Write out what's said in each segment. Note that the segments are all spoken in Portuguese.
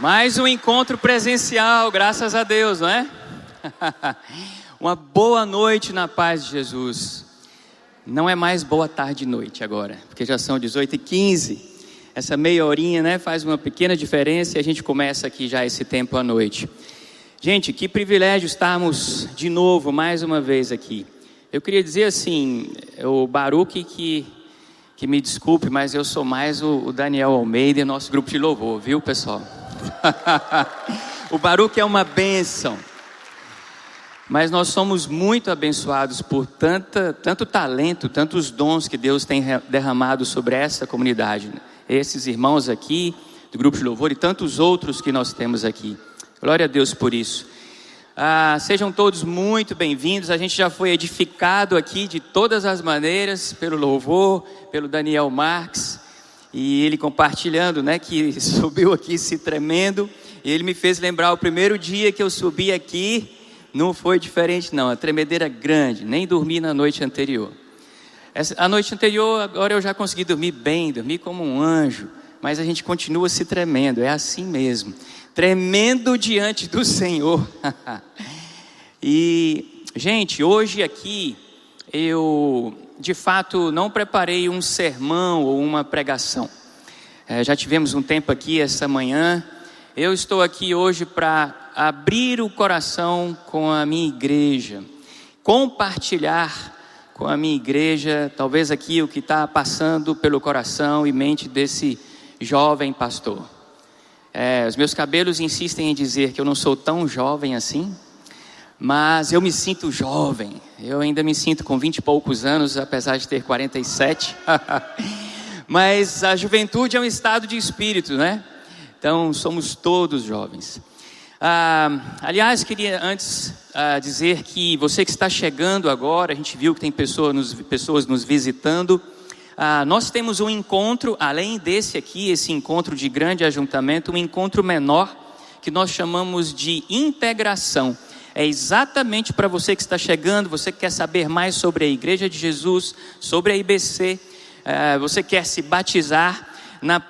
Mais um encontro presencial, graças a Deus, não é? Uma boa noite na paz de Jesus. Não é mais boa tarde e noite agora, porque já são 18 e 15. Essa meia horinha, né, faz uma pequena diferença e a gente começa aqui já esse tempo à noite. Gente, que privilégio estarmos de novo, mais uma vez aqui. Eu queria dizer assim, o Baruque que, que me desculpe, mas eu sou mais o, o Daniel Almeida, nosso grupo de louvor, viu, pessoal? o Baruque é uma bênção. Mas nós somos muito abençoados por tanta, tanto talento, tantos dons que Deus tem derramado sobre essa comunidade. Esses irmãos aqui, do grupo de louvor e tantos outros que nós temos aqui. Glória a Deus por isso. Ah, sejam todos muito bem-vindos. A gente já foi edificado aqui de todas as maneiras pelo louvor, pelo Daniel Marques e ele compartilhando, né, que subiu aqui se tremendo, e ele me fez lembrar o primeiro dia que eu subi aqui, não foi diferente não, a tremedeira grande, nem dormi na noite anterior. Essa, a noite anterior, agora eu já consegui dormir bem, dormi como um anjo, mas a gente continua se tremendo, é assim mesmo, tremendo diante do Senhor. e, gente, hoje aqui eu de fato não preparei um sermão ou uma pregação. É, já tivemos um tempo aqui essa manhã. Eu estou aqui hoje para abrir o coração com a minha igreja, compartilhar com a minha igreja, talvez aqui o que está passando pelo coração e mente desse jovem pastor. É, os meus cabelos insistem em dizer que eu não sou tão jovem assim, mas eu me sinto jovem. Eu ainda me sinto com vinte e poucos anos, apesar de ter 47. mas a juventude é um estado de espírito, né? Então somos todos jovens. Ah, aliás, queria antes ah, dizer que você que está chegando agora, a gente viu que tem pessoa nos, pessoas nos visitando. Ah, nós temos um encontro, além desse aqui, esse encontro de grande ajuntamento, um encontro menor que nós chamamos de integração é exatamente para você que está chegando, você que quer saber mais sobre a Igreja de Jesus, sobre a IBC, é, você quer se batizar.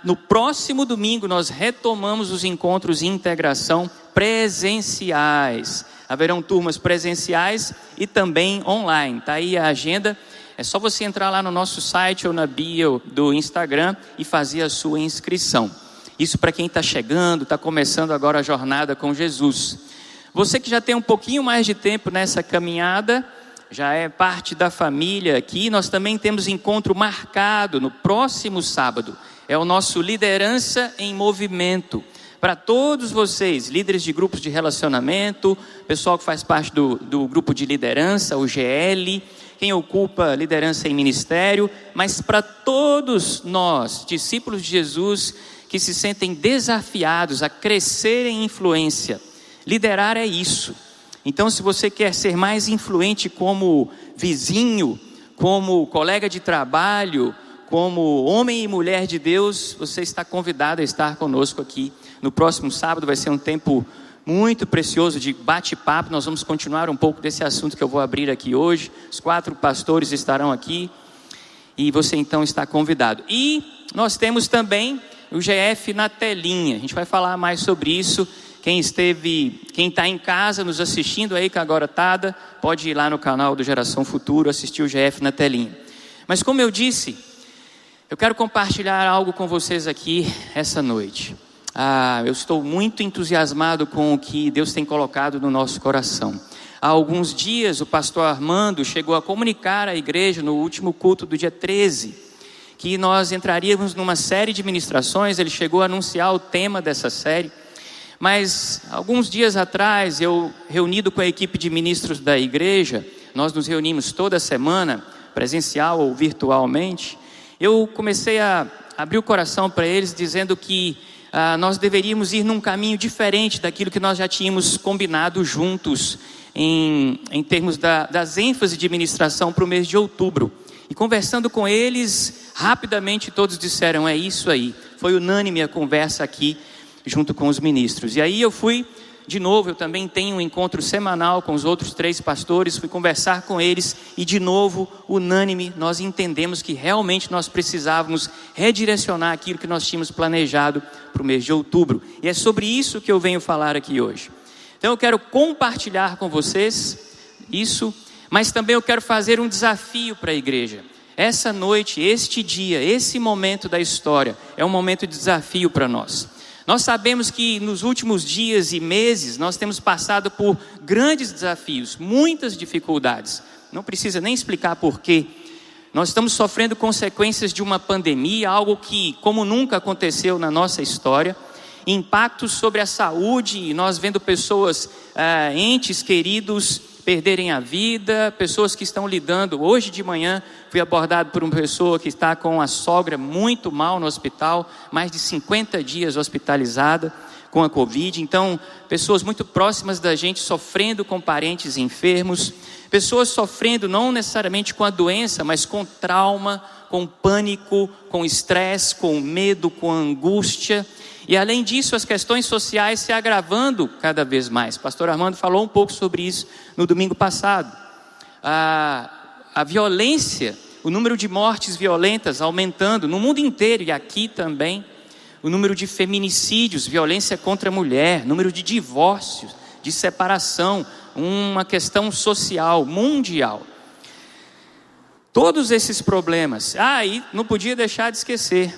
No próximo domingo nós retomamos os encontros de integração presenciais. Haverão turmas presenciais e também online. Está aí a agenda. É só você entrar lá no nosso site ou na bio do Instagram e fazer a sua inscrição. Isso para quem está chegando, está começando agora a jornada com Jesus. Você que já tem um pouquinho mais de tempo nessa caminhada, já é parte da família aqui, nós também temos encontro marcado no próximo sábado. É o nosso Liderança em Movimento. Para todos vocês, líderes de grupos de relacionamento, pessoal que faz parte do, do grupo de liderança, o GL, quem ocupa liderança em ministério, mas para todos nós, discípulos de Jesus, que se sentem desafiados a crescer em influência Liderar é isso. Então, se você quer ser mais influente como vizinho, como colega de trabalho, como homem e mulher de Deus, você está convidado a estar conosco aqui. No próximo sábado vai ser um tempo muito precioso de bate-papo. Nós vamos continuar um pouco desse assunto que eu vou abrir aqui hoje. Os quatro pastores estarão aqui e você então está convidado. E nós temos também o GF na telinha. A gente vai falar mais sobre isso quem esteve, quem está em casa nos assistindo aí com a garotada, pode ir lá no canal do Geração Futuro assistir o GF na telinha. Mas como eu disse, eu quero compartilhar algo com vocês aqui essa noite. Ah, eu estou muito entusiasmado com o que Deus tem colocado no nosso coração. Há alguns dias o pastor Armando chegou a comunicar à igreja no último culto do dia 13 que nós entraríamos numa série de ministrações, ele chegou a anunciar o tema dessa série mas alguns dias atrás, eu reunido com a equipe de ministros da igreja, nós nos reunimos toda semana, presencial ou virtualmente. Eu comecei a abrir o coração para eles, dizendo que ah, nós deveríamos ir num caminho diferente daquilo que nós já tínhamos combinado juntos, em, em termos da, das ênfases de ministração para o mês de outubro. E conversando com eles, rapidamente todos disseram: é isso aí. Foi unânime a conversa aqui junto com os ministros. E aí eu fui de novo, eu também tenho um encontro semanal com os outros três pastores, fui conversar com eles e, de novo, unânime, nós entendemos que realmente nós precisávamos redirecionar aquilo que nós tínhamos planejado para o mês de outubro. E é sobre isso que eu venho falar aqui hoje. Então, eu quero compartilhar com vocês isso, mas também eu quero fazer um desafio para a igreja. Essa noite, este dia, esse momento da história é um momento de desafio para nós. Nós sabemos que nos últimos dias e meses nós temos passado por grandes desafios, muitas dificuldades. Não precisa nem explicar por quê. Nós estamos sofrendo consequências de uma pandemia, algo que, como nunca aconteceu na nossa história, impactos sobre a saúde, nós vendo pessoas, ah, entes queridos, perderem a vida, pessoas que estão lidando. Hoje de manhã fui abordado por uma pessoa que está com a sogra muito mal no hospital, mais de 50 dias hospitalizada com a Covid. Então, pessoas muito próximas da gente sofrendo com parentes enfermos, pessoas sofrendo não necessariamente com a doença, mas com trauma, com pânico, com estresse, com medo, com angústia. E além disso, as questões sociais se agravando cada vez mais. Pastor Armando falou um pouco sobre isso no domingo passado. A, a violência, o número de mortes violentas aumentando no mundo inteiro e aqui também. O número de feminicídios, violência contra a mulher, número de divórcios, de separação, uma questão social, mundial. Todos esses problemas. Ah, e não podia deixar de esquecer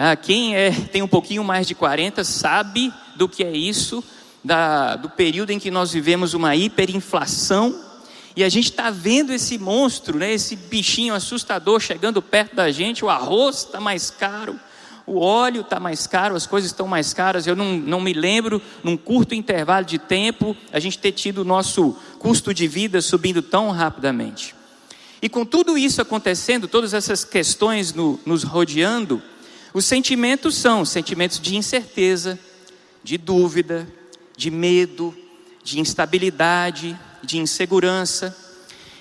ah, quem é, tem um pouquinho mais de 40 sabe do que é isso, da, do período em que nós vivemos uma hiperinflação, e a gente está vendo esse monstro, né, esse bichinho assustador chegando perto da gente, o arroz está mais caro, o óleo está mais caro, as coisas estão mais caras. Eu não, não me lembro, num curto intervalo de tempo, a gente ter tido o nosso custo de vida subindo tão rapidamente. E com tudo isso acontecendo, todas essas questões no, nos rodeando, os sentimentos são sentimentos de incerteza, de dúvida, de medo, de instabilidade, de insegurança.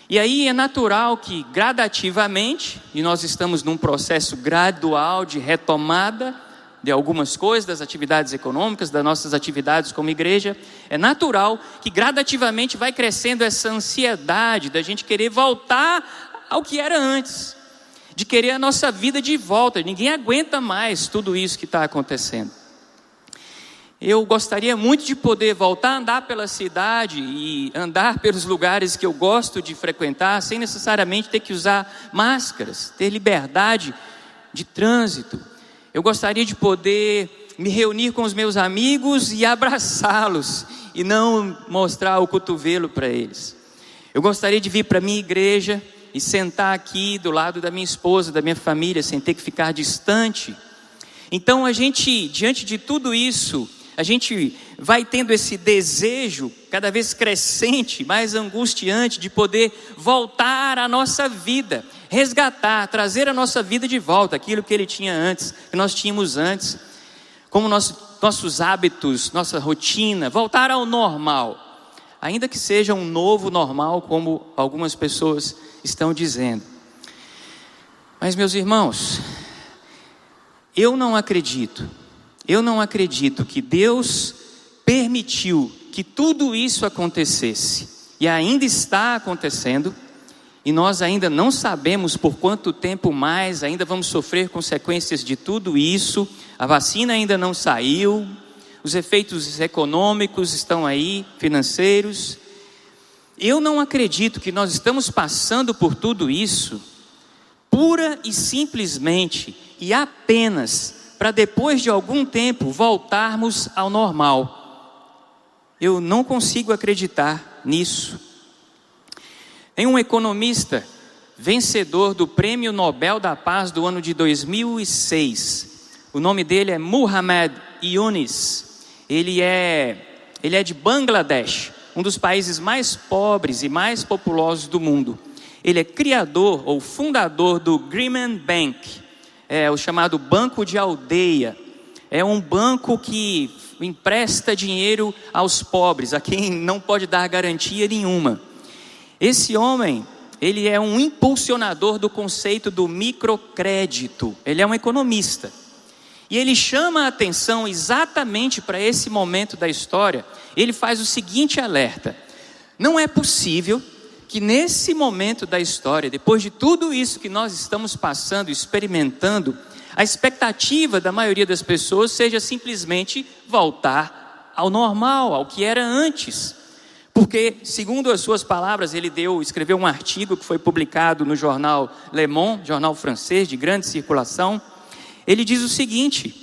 E aí é natural que gradativamente, e nós estamos num processo gradual de retomada de algumas coisas, das atividades econômicas, das nossas atividades como igreja, é natural que gradativamente vai crescendo essa ansiedade da gente querer voltar ao que era antes de querer a nossa vida de volta. Ninguém aguenta mais tudo isso que está acontecendo. Eu gostaria muito de poder voltar a andar pela cidade e andar pelos lugares que eu gosto de frequentar, sem necessariamente ter que usar máscaras, ter liberdade de trânsito. Eu gostaria de poder me reunir com os meus amigos e abraçá-los e não mostrar o cotovelo para eles. Eu gostaria de vir para minha igreja e sentar aqui do lado da minha esposa, da minha família, sem ter que ficar distante. Então a gente, diante de tudo isso, a gente vai tendo esse desejo cada vez crescente, mais angustiante, de poder voltar à nossa vida, resgatar, trazer a nossa vida de volta, aquilo que ele tinha antes, que nós tínhamos antes, como nosso, nossos hábitos, nossa rotina, voltar ao normal, ainda que seja um novo normal, como algumas pessoas estão dizendo. Mas, meus irmãos, eu não acredito, eu não acredito que Deus permitiu que tudo isso acontecesse e ainda está acontecendo, e nós ainda não sabemos por quanto tempo mais ainda vamos sofrer consequências de tudo isso. A vacina ainda não saiu, os efeitos econômicos estão aí, financeiros, eu não acredito que nós estamos passando por tudo isso pura e simplesmente e apenas para depois de algum tempo voltarmos ao normal. Eu não consigo acreditar nisso. Tem um economista vencedor do Prêmio Nobel da Paz do ano de 2006. O nome dele é Muhammad Yunus. Ele é ele é de Bangladesh um dos países mais pobres e mais populosos do mundo. Ele é criador ou fundador do Grameen Bank, é o chamado Banco de Aldeia. É um banco que empresta dinheiro aos pobres, a quem não pode dar garantia nenhuma. Esse homem, ele é um impulsionador do conceito do microcrédito. Ele é um economista. E ele chama a atenção exatamente para esse momento da história. Ele faz o seguinte alerta: não é possível que nesse momento da história, depois de tudo isso que nós estamos passando, experimentando, a expectativa da maioria das pessoas seja simplesmente voltar ao normal, ao que era antes. Porque, segundo as suas palavras, ele deu, escreveu um artigo que foi publicado no jornal Le Monde, jornal francês de grande circulação. Ele diz o seguinte: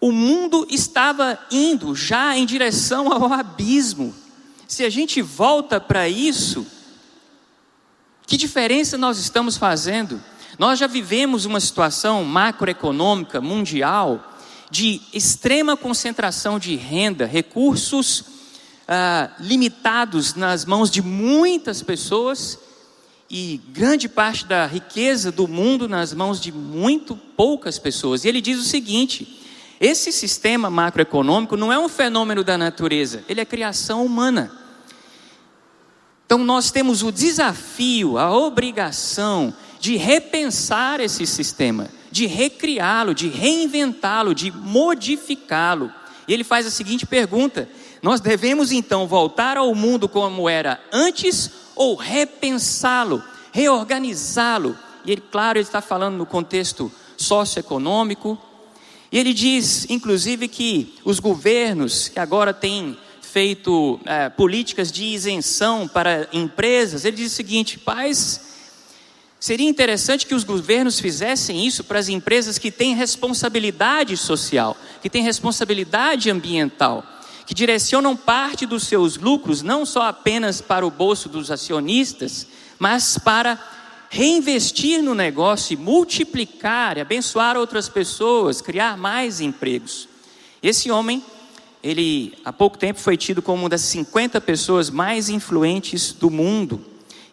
o mundo estava indo já em direção ao abismo. Se a gente volta para isso, que diferença nós estamos fazendo? Nós já vivemos uma situação macroeconômica mundial de extrema concentração de renda, recursos ah, limitados nas mãos de muitas pessoas e grande parte da riqueza do mundo nas mãos de muito poucas pessoas. E ele diz o seguinte: esse sistema macroeconômico não é um fenômeno da natureza, ele é criação humana. Então nós temos o desafio, a obrigação de repensar esse sistema, de recriá-lo, de reinventá-lo, de modificá-lo. E ele faz a seguinte pergunta: nós devemos então voltar ao mundo como era antes ou repensá-lo, reorganizá-lo? E ele, claro, ele está falando no contexto socioeconômico, e ele diz, inclusive, que os governos que agora têm feito é, políticas de isenção para empresas, ele diz o seguinte: paz, seria interessante que os governos fizessem isso para as empresas que têm responsabilidade social, que têm responsabilidade ambiental, que direcionam parte dos seus lucros não só apenas para o bolso dos acionistas, mas para reinvestir no negócio e multiplicar, e abençoar outras pessoas, criar mais empregos. Esse homem, ele há pouco tempo foi tido como uma das 50 pessoas mais influentes do mundo.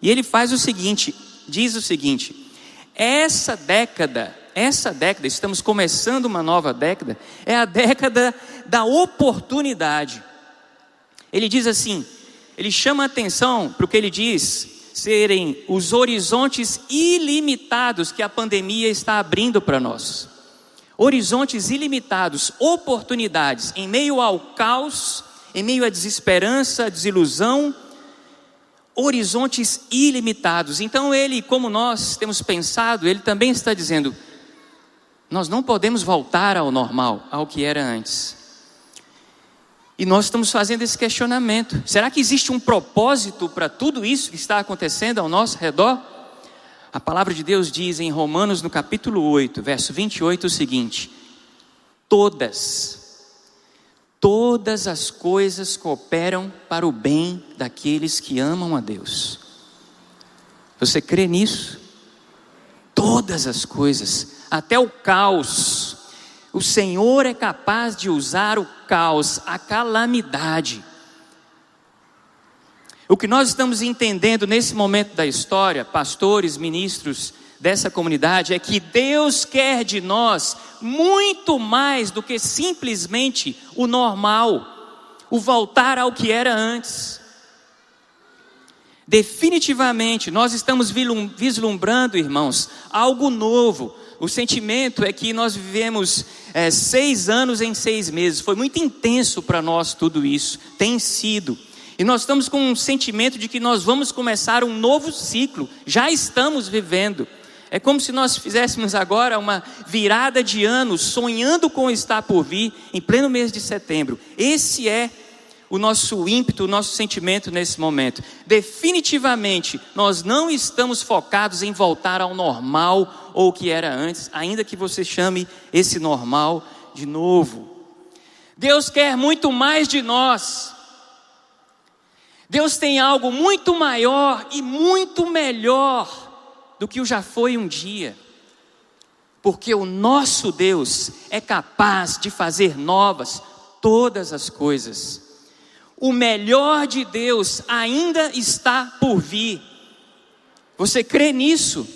E ele faz o seguinte, diz o seguinte: essa década, essa década, estamos começando uma nova década, é a década da oportunidade. Ele diz assim, ele chama atenção para o que ele diz serem os horizontes ilimitados que a pandemia está abrindo para nós. Horizontes ilimitados, oportunidades em meio ao caos, em meio à desesperança, à desilusão, horizontes ilimitados. Então ele, como nós temos pensado, ele também está dizendo: nós não podemos voltar ao normal, ao que era antes. E nós estamos fazendo esse questionamento: será que existe um propósito para tudo isso que está acontecendo ao nosso redor? A palavra de Deus diz em Romanos, no capítulo 8, verso 28, o seguinte: Todas, todas as coisas cooperam para o bem daqueles que amam a Deus. Você crê nisso? Todas as coisas, até o caos, o Senhor é capaz de usar o caos, a calamidade. O que nós estamos entendendo nesse momento da história, pastores, ministros dessa comunidade, é que Deus quer de nós muito mais do que simplesmente o normal, o voltar ao que era antes. Definitivamente, nós estamos vislumbrando, irmãos, algo novo, o sentimento é que nós vivemos é, seis anos em seis meses. Foi muito intenso para nós tudo isso. Tem sido. E nós estamos com um sentimento de que nós vamos começar um novo ciclo. Já estamos vivendo. É como se nós fizéssemos agora uma virada de ano, sonhando com o estar por vir, em pleno mês de setembro. Esse é o nosso ímpeto, o nosso sentimento nesse momento. Definitivamente, nós não estamos focados em voltar ao normal ou o que era antes, ainda que você chame esse normal de novo. Deus quer muito mais de nós. Deus tem algo muito maior e muito melhor do que o já foi um dia. Porque o nosso Deus é capaz de fazer novas todas as coisas o melhor de Deus ainda está por vir. Você crê nisso?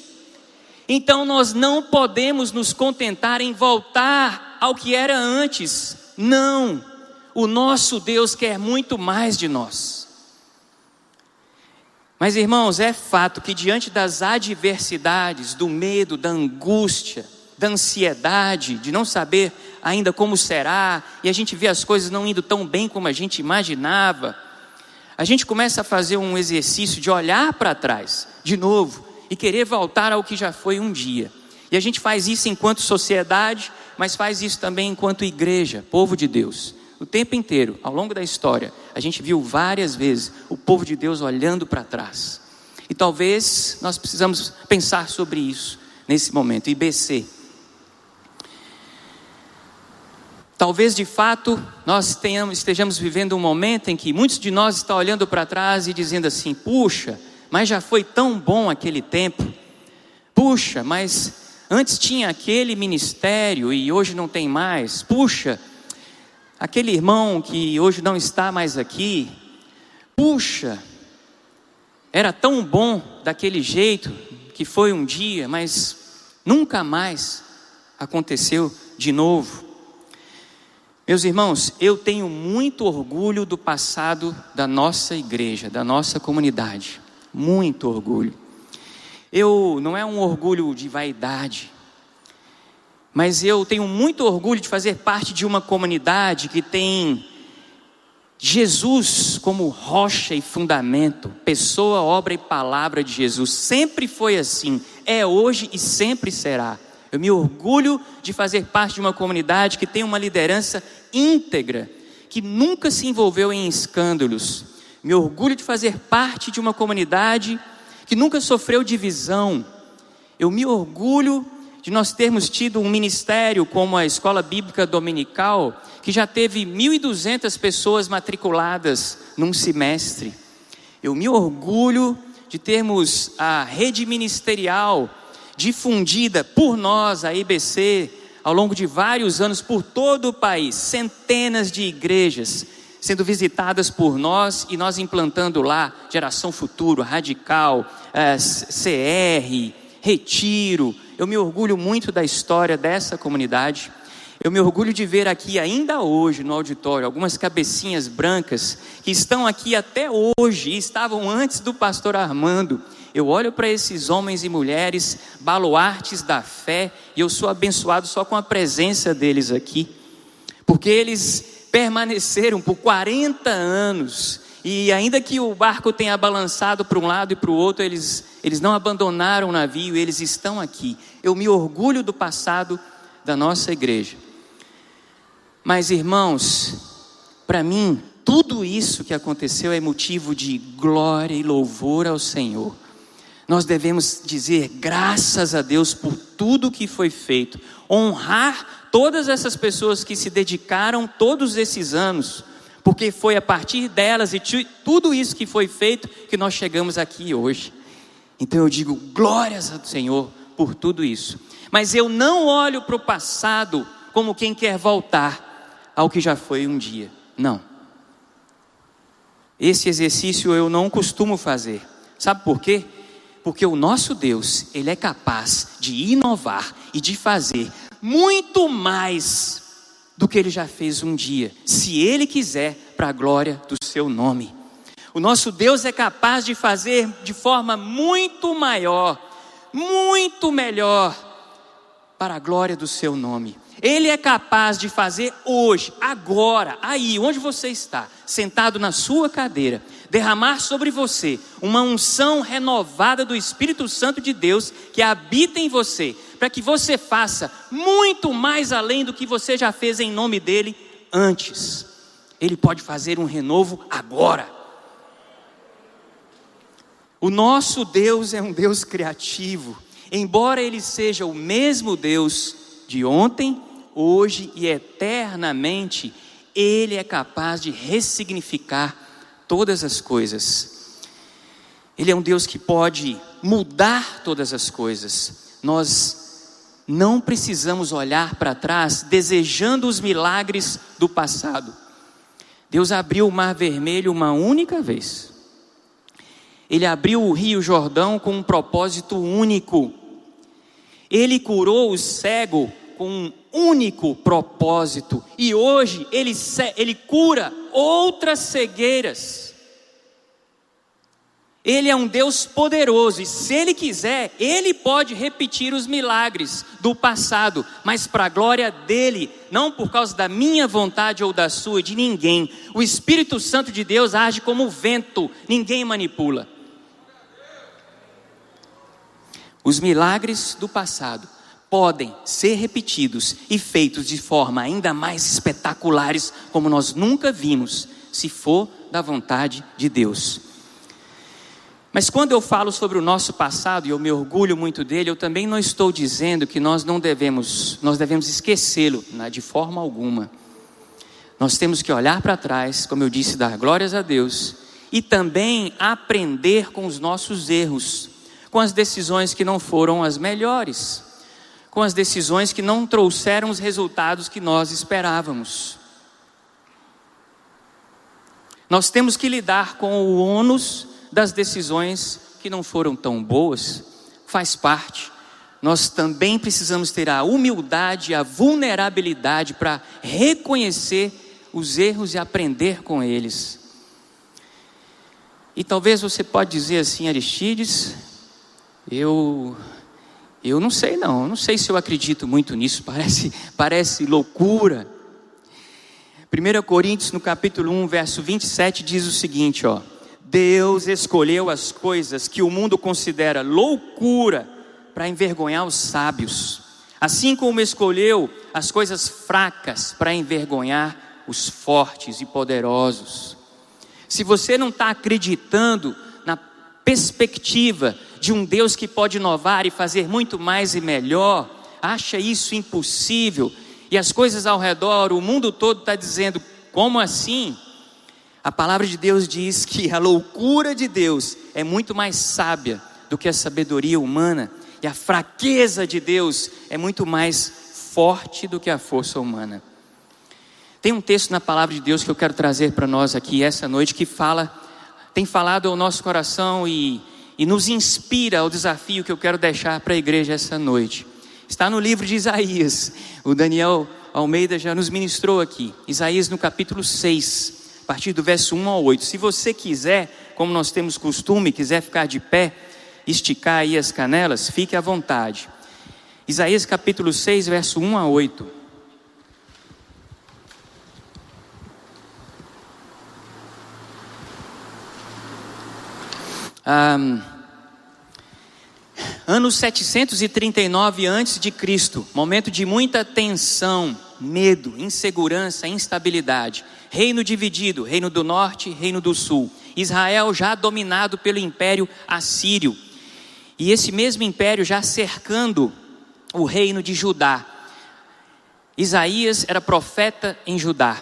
Então nós não podemos nos contentar em voltar ao que era antes. Não. O nosso Deus quer muito mais de nós. Mas irmãos, é fato que diante das adversidades, do medo, da angústia, da ansiedade, de não saber ainda como será, e a gente vê as coisas não indo tão bem como a gente imaginava, a gente começa a fazer um exercício de olhar para trás, de novo, e querer voltar ao que já foi um dia. E a gente faz isso enquanto sociedade, mas faz isso também enquanto igreja, povo de Deus. O tempo inteiro, ao longo da história, a gente viu várias vezes o povo de Deus olhando para trás. E talvez nós precisamos pensar sobre isso nesse momento. IBC. Talvez de fato nós tenhamos, estejamos vivendo um momento em que muitos de nós estão olhando para trás e dizendo assim: puxa, mas já foi tão bom aquele tempo. Puxa, mas antes tinha aquele ministério e hoje não tem mais. Puxa, aquele irmão que hoje não está mais aqui. Puxa, era tão bom daquele jeito que foi um dia, mas nunca mais aconteceu de novo. Meus irmãos, eu tenho muito orgulho do passado da nossa igreja, da nossa comunidade. Muito orgulho. Eu não é um orgulho de vaidade, mas eu tenho muito orgulho de fazer parte de uma comunidade que tem Jesus como rocha e fundamento, pessoa, obra e palavra de Jesus. Sempre foi assim, é hoje e sempre será. Eu me orgulho de fazer parte de uma comunidade que tem uma liderança íntegra, que nunca se envolveu em escândalos. Me orgulho de fazer parte de uma comunidade que nunca sofreu divisão. Eu me orgulho de nós termos tido um ministério como a Escola Bíblica Dominical, que já teve 1.200 pessoas matriculadas num semestre. Eu me orgulho de termos a rede ministerial difundida por nós, a IBC, ao longo de vários anos por todo o país, centenas de igrejas sendo visitadas por nós e nós implantando lá Geração Futuro, Radical, eh, CR, Retiro. Eu me orgulho muito da história dessa comunidade. Eu me orgulho de ver aqui, ainda hoje, no auditório, algumas cabecinhas brancas que estão aqui até hoje e estavam antes do pastor Armando eu olho para esses homens e mulheres, baluartes da fé, e eu sou abençoado só com a presença deles aqui, porque eles permaneceram por 40 anos, e ainda que o barco tenha balançado para um lado e para o outro, eles, eles não abandonaram o navio, eles estão aqui. Eu me orgulho do passado da nossa igreja. Mas, irmãos, para mim, tudo isso que aconteceu é motivo de glória e louvor ao Senhor nós devemos dizer graças a Deus por tudo que foi feito, honrar todas essas pessoas que se dedicaram todos esses anos, porque foi a partir delas e tudo isso que foi feito que nós chegamos aqui hoje. Então eu digo glórias ao Senhor por tudo isso, mas eu não olho para o passado como quem quer voltar ao que já foi um dia, não. Esse exercício eu não costumo fazer, sabe por quê? Porque o nosso Deus, Ele é capaz de inovar e de fazer muito mais do que Ele já fez um dia, se Ele quiser, para a glória do Seu nome. O nosso Deus é capaz de fazer de forma muito maior, muito melhor, para a glória do Seu nome. Ele é capaz de fazer hoje, agora, aí, onde você está, sentado na sua cadeira, derramar sobre você uma unção renovada do Espírito Santo de Deus que habita em você, para que você faça muito mais além do que você já fez em nome dele antes. Ele pode fazer um renovo agora. O nosso Deus é um Deus criativo, embora ele seja o mesmo Deus de ontem, hoje e eternamente, ele é capaz de ressignificar todas as coisas. Ele é um Deus que pode mudar todas as coisas. Nós não precisamos olhar para trás desejando os milagres do passado. Deus abriu o Mar Vermelho uma única vez. Ele abriu o Rio Jordão com um propósito único. Ele curou o cego com um único propósito. E hoje ele, ele cura outras cegueiras. Ele é um Deus poderoso e, se Ele quiser, Ele pode repetir os milagres do passado, mas para a glória dele, não por causa da minha vontade ou da sua, de ninguém. O Espírito Santo de Deus age como vento, ninguém manipula. Os milagres do passado podem ser repetidos e feitos de forma ainda mais espetaculares, como nós nunca vimos, se for da vontade de Deus. Mas quando eu falo sobre o nosso passado e eu me orgulho muito dele, eu também não estou dizendo que nós não devemos, nós devemos esquecê-lo, né, de forma alguma. Nós temos que olhar para trás, como eu disse, dar glórias a Deus e também aprender com os nossos erros, com as decisões que não foram as melhores, com as decisões que não trouxeram os resultados que nós esperávamos. Nós temos que lidar com o ônus das decisões que não foram tão boas, faz parte. Nós também precisamos ter a humildade, a vulnerabilidade para reconhecer os erros e aprender com eles. E talvez você pode dizer assim, Aristides, eu eu não sei não, não sei se eu acredito muito nisso, parece parece loucura. 1 Coríntios no capítulo 1, verso 27 diz o seguinte, ó: Deus escolheu as coisas que o mundo considera loucura para envergonhar os sábios, assim como escolheu as coisas fracas para envergonhar os fortes e poderosos. Se você não está acreditando na perspectiva de um Deus que pode inovar e fazer muito mais e melhor, acha isso impossível, e as coisas ao redor, o mundo todo está dizendo: como assim? A palavra de Deus diz que a loucura de Deus é muito mais sábia do que a sabedoria humana, e a fraqueza de Deus é muito mais forte do que a força humana. Tem um texto na palavra de Deus que eu quero trazer para nós aqui essa noite que fala, tem falado ao nosso coração e, e nos inspira ao desafio que eu quero deixar para a igreja essa noite. Está no livro de Isaías. O Daniel Almeida já nos ministrou aqui. Isaías no capítulo 6 a partir do verso 1 ao 8. Se você quiser, como nós temos costume, quiser ficar de pé, esticar aí as canelas, fique à vontade. Isaías capítulo 6, verso 1 a 8. Um, ano 739 antes de Cristo, momento de muita tensão, medo, insegurança, instabilidade. Reino dividido, reino do norte, reino do sul. Israel já dominado pelo império assírio. E esse mesmo império já cercando o reino de Judá. Isaías era profeta em Judá.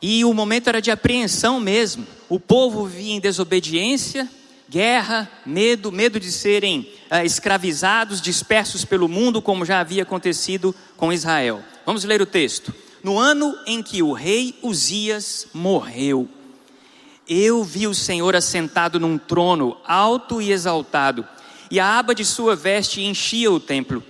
E o momento era de apreensão mesmo. O povo via em desobediência, guerra, medo, medo de serem ah, escravizados, dispersos pelo mundo, como já havia acontecido com Israel. Vamos ler o texto. No ano em que o rei Uzias morreu, eu vi o Senhor assentado num trono alto e exaltado, e a aba de sua veste enchia o templo.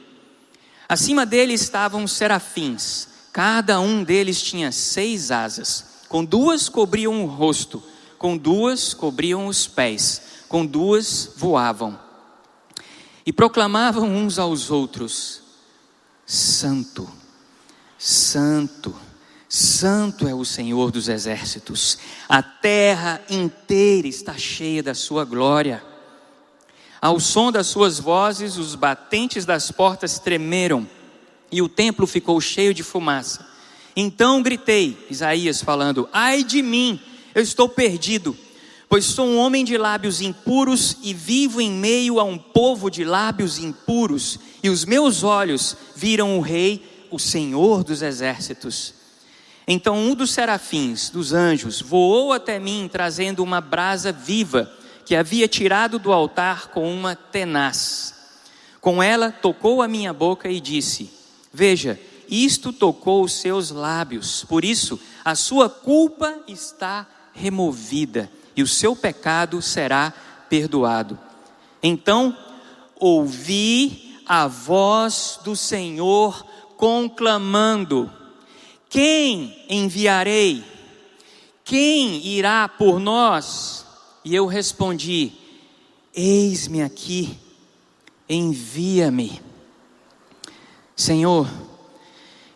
Acima dele estavam serafins, cada um deles tinha seis asas, com duas cobriam o rosto, com duas cobriam os pés, com duas voavam. E proclamavam uns aos outros: Santo Santo, Santo é o Senhor dos exércitos, a terra inteira está cheia da sua glória. Ao som das suas vozes, os batentes das portas tremeram e o templo ficou cheio de fumaça. Então gritei, Isaías falando: Ai de mim, eu estou perdido, pois sou um homem de lábios impuros e vivo em meio a um povo de lábios impuros, e os meus olhos viram o Rei o Senhor dos exércitos. Então um dos serafins, dos anjos, voou até mim trazendo uma brasa viva que havia tirado do altar com uma tenaz. Com ela tocou a minha boca e disse: Veja, isto tocou os seus lábios, por isso a sua culpa está removida e o seu pecado será perdoado. Então ouvi a voz do Senhor conclamando: Quem enviarei? Quem irá por nós? E eu respondi: Eis-me aqui, envia-me. Senhor,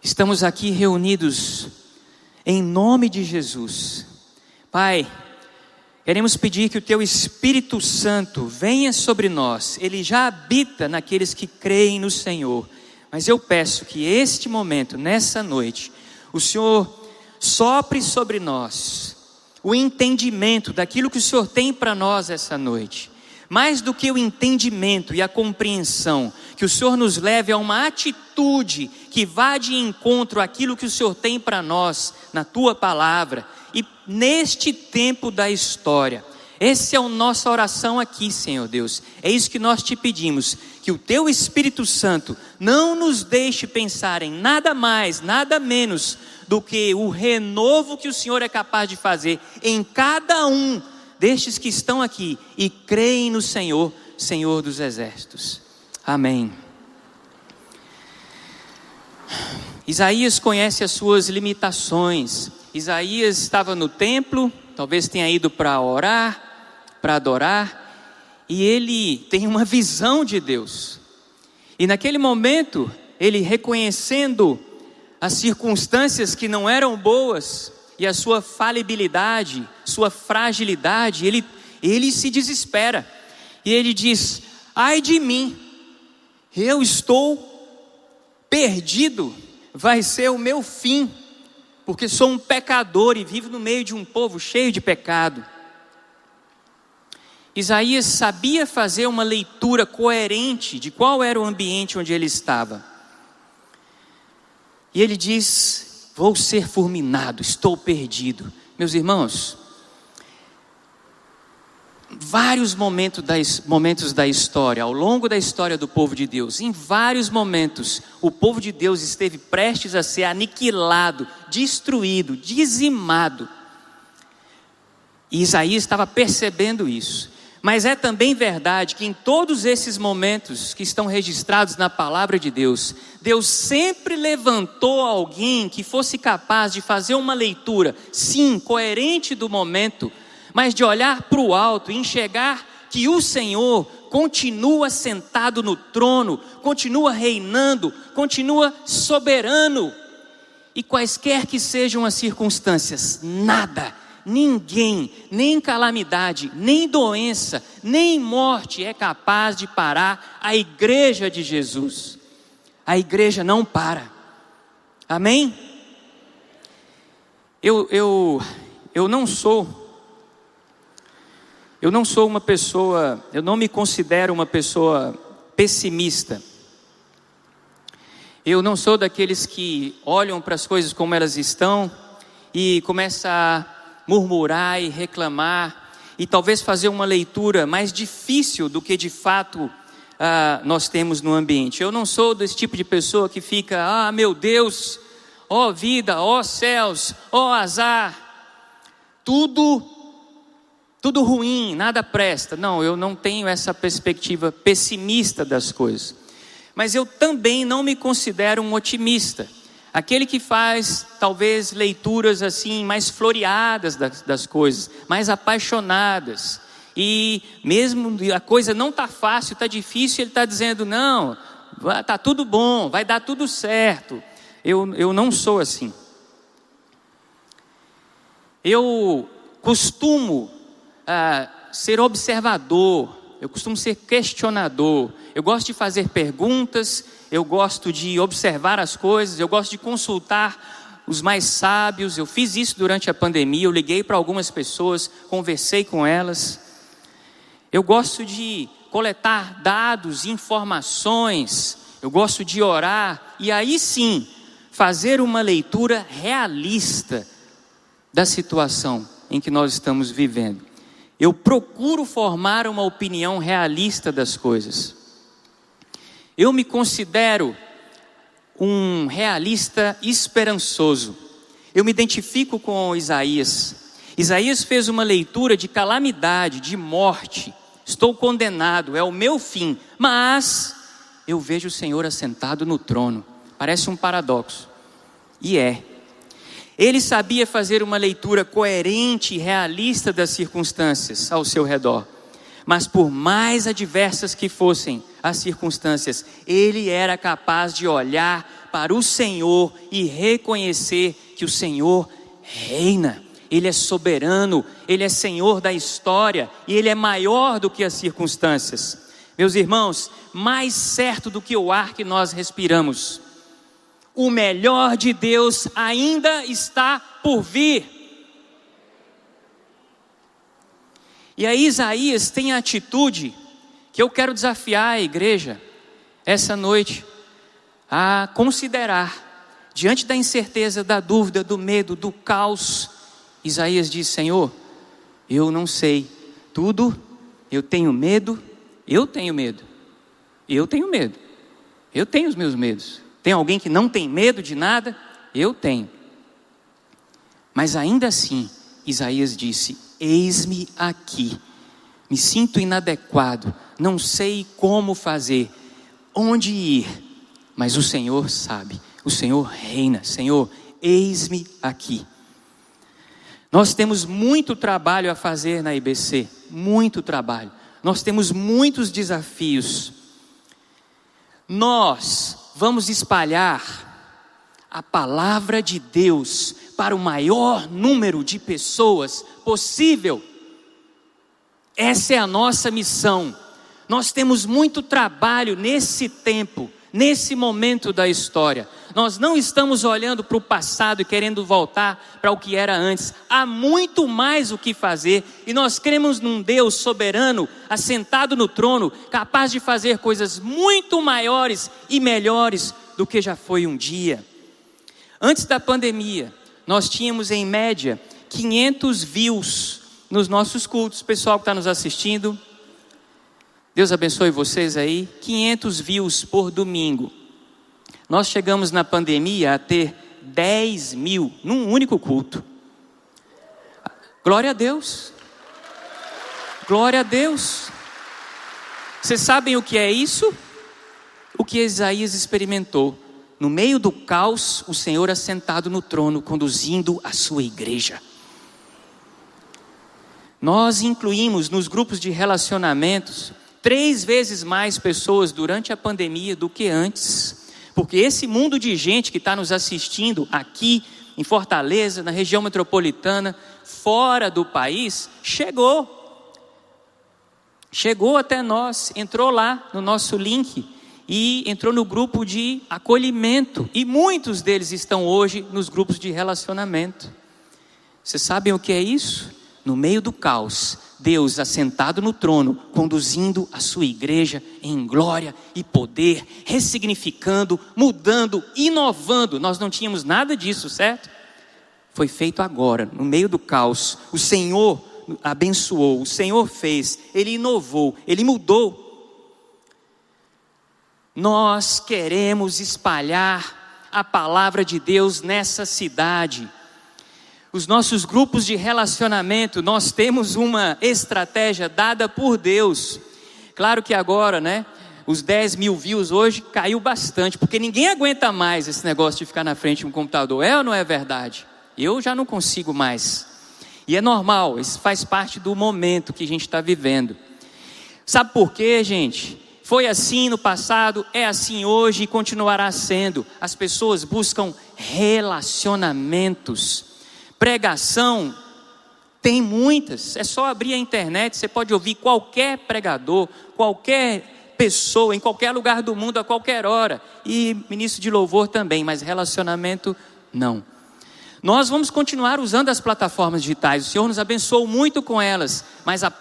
estamos aqui reunidos em nome de Jesus. Pai, queremos pedir que o Teu Espírito Santo venha sobre nós, ele já habita naqueles que creem no Senhor. Mas eu peço que este momento, nessa noite, o Senhor sopre sobre nós o entendimento daquilo que o Senhor tem para nós essa noite. Mais do que o entendimento e a compreensão, que o Senhor nos leve a uma atitude que vá de encontro àquilo que o Senhor tem para nós na tua palavra e neste tempo da história. Essa é a nossa oração aqui, Senhor Deus. É isso que nós te pedimos, que o teu Espírito Santo não nos deixe pensar em nada mais, nada menos do que o renovo que o Senhor é capaz de fazer em cada um destes que estão aqui e creem no Senhor, Senhor dos exércitos. Amém. Isaías conhece as suas limitações. Isaías estava no templo, talvez tenha ido para orar, para adorar, e ele tem uma visão de Deus. E naquele momento, ele reconhecendo as circunstâncias que não eram boas e a sua falibilidade, sua fragilidade, ele, ele se desespera. E ele diz: Ai de mim, eu estou perdido, vai ser o meu fim, porque sou um pecador e vivo no meio de um povo cheio de pecado. Isaías sabia fazer uma leitura coerente de qual era o ambiente onde ele estava. E ele diz: Vou ser fulminado, estou perdido. Meus irmãos, vários momentos da, momentos da história, ao longo da história do povo de Deus, em vários momentos, o povo de Deus esteve prestes a ser aniquilado, destruído, dizimado. E Isaías estava percebendo isso. Mas é também verdade que em todos esses momentos que estão registrados na palavra de Deus, Deus sempre levantou alguém que fosse capaz de fazer uma leitura, sim, coerente do momento, mas de olhar para o alto e enxergar que o Senhor continua sentado no trono, continua reinando, continua soberano. E quaisquer que sejam as circunstâncias, nada ninguém, nem calamidade, nem doença, nem morte é capaz de parar a igreja de Jesus. A igreja não para. Amém? Eu, eu, eu não sou, eu não sou uma pessoa, eu não me considero uma pessoa pessimista. Eu não sou daqueles que olham para as coisas como elas estão e começa a murmurar e reclamar, e talvez fazer uma leitura mais difícil do que de fato ah, nós temos no ambiente. Eu não sou desse tipo de pessoa que fica, ah, meu Deus, ó oh vida, ó oh céus, ó oh azar, tudo, tudo ruim, nada presta. Não, eu não tenho essa perspectiva pessimista das coisas. Mas eu também não me considero um otimista. Aquele que faz talvez leituras assim mais floreadas das, das coisas, mais apaixonadas. E mesmo a coisa não está fácil, está difícil, ele está dizendo: não, está tudo bom, vai dar tudo certo. Eu, eu não sou assim. Eu costumo ah, ser observador, eu costumo ser questionador, eu gosto de fazer perguntas eu gosto de observar as coisas, eu gosto de consultar os mais sábios. Eu fiz isso durante a pandemia, eu liguei para algumas pessoas, conversei com elas. Eu gosto de coletar dados, informações, eu gosto de orar e aí sim fazer uma leitura realista da situação em que nós estamos vivendo. Eu procuro formar uma opinião realista das coisas. Eu me considero um realista esperançoso. Eu me identifico com Isaías. Isaías fez uma leitura de calamidade, de morte. Estou condenado, é o meu fim. Mas eu vejo o Senhor assentado no trono. Parece um paradoxo. E é. Ele sabia fazer uma leitura coerente e realista das circunstâncias ao seu redor. Mas por mais adversas que fossem as circunstâncias, ele era capaz de olhar para o Senhor e reconhecer que o Senhor reina. Ele é soberano, ele é senhor da história e ele é maior do que as circunstâncias. Meus irmãos, mais certo do que o ar que nós respiramos, o melhor de Deus ainda está por vir. E aí Isaías tem a atitude que eu quero desafiar a igreja essa noite a considerar, diante da incerteza, da dúvida, do medo, do caos. Isaías diz: Senhor, eu não sei tudo, eu tenho medo, eu tenho medo, eu tenho medo, eu tenho os meus medos. Tem alguém que não tem medo de nada? Eu tenho. Mas ainda assim, Isaías disse: Eis-me aqui, me sinto inadequado, não sei como fazer, onde ir, mas o Senhor sabe, o Senhor reina, Senhor, eis-me aqui. Nós temos muito trabalho a fazer na IBC, muito trabalho. Nós temos muitos desafios. Nós vamos espalhar a palavra de Deus para o maior número de pessoas possível. Essa é a nossa missão. Nós temos muito trabalho nesse tempo, nesse momento da história. Nós não estamos olhando para o passado e querendo voltar para o que era antes. Há muito mais o que fazer e nós cremos num Deus soberano, assentado no trono, capaz de fazer coisas muito maiores e melhores do que já foi um dia. Antes da pandemia, nós tínhamos em média 500 views nos nossos cultos. Pessoal que está nos assistindo, Deus abençoe vocês aí. 500 views por domingo. Nós chegamos na pandemia a ter 10 mil num único culto. Glória a Deus. Glória a Deus. Vocês sabem o que é isso? O que Isaías experimentou. No meio do caos, o Senhor assentado no trono, conduzindo a sua igreja. Nós incluímos nos grupos de relacionamentos três vezes mais pessoas durante a pandemia do que antes, porque esse mundo de gente que está nos assistindo aqui em Fortaleza, na região metropolitana, fora do país, chegou. Chegou até nós, entrou lá no nosso link e entrou no grupo de acolhimento, e muitos deles estão hoje nos grupos de relacionamento. Vocês sabem o que é isso? No meio do caos, Deus assentado no trono, conduzindo a sua igreja em glória e poder, ressignificando, mudando, inovando. Nós não tínhamos nada disso, certo? Foi feito agora, no meio do caos. O Senhor abençoou, o Senhor fez, Ele inovou, Ele mudou. Nós queremos espalhar a palavra de Deus nessa cidade os nossos grupos de relacionamento, nós temos uma estratégia dada por Deus. Claro que agora, né? Os 10 mil views hoje caiu bastante, porque ninguém aguenta mais esse negócio de ficar na frente de um computador. É ou não é verdade? Eu já não consigo mais. E é normal, isso faz parte do momento que a gente está vivendo. Sabe por quê, gente? Foi assim no passado, é assim hoje e continuará sendo. As pessoas buscam relacionamentos. Pregação tem muitas, é só abrir a internet, você pode ouvir qualquer pregador, qualquer pessoa, em qualquer lugar do mundo, a qualquer hora, e ministro de louvor também, mas relacionamento não. Nós vamos continuar usando as plataformas digitais, o Senhor nos abençoou muito com elas, mas a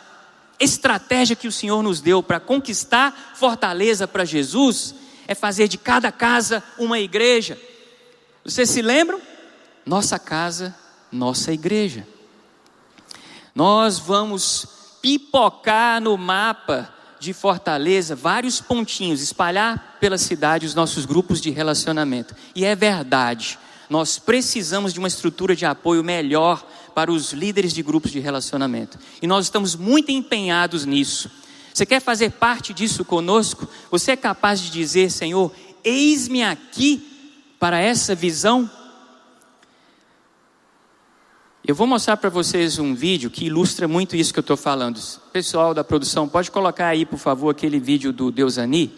estratégia que o Senhor nos deu para conquistar fortaleza para Jesus é fazer de cada casa uma igreja. Vocês se lembram? Nossa casa nossa igreja. Nós vamos pipocar no mapa de Fortaleza vários pontinhos, espalhar pela cidade os nossos grupos de relacionamento. E é verdade, nós precisamos de uma estrutura de apoio melhor para os líderes de grupos de relacionamento. E nós estamos muito empenhados nisso. Você quer fazer parte disso conosco? Você é capaz de dizer, Senhor, eis-me aqui para essa visão? Eu vou mostrar para vocês um vídeo que ilustra muito isso que eu estou falando. Pessoal da produção, pode colocar aí, por favor, aquele vídeo do Deus Ani?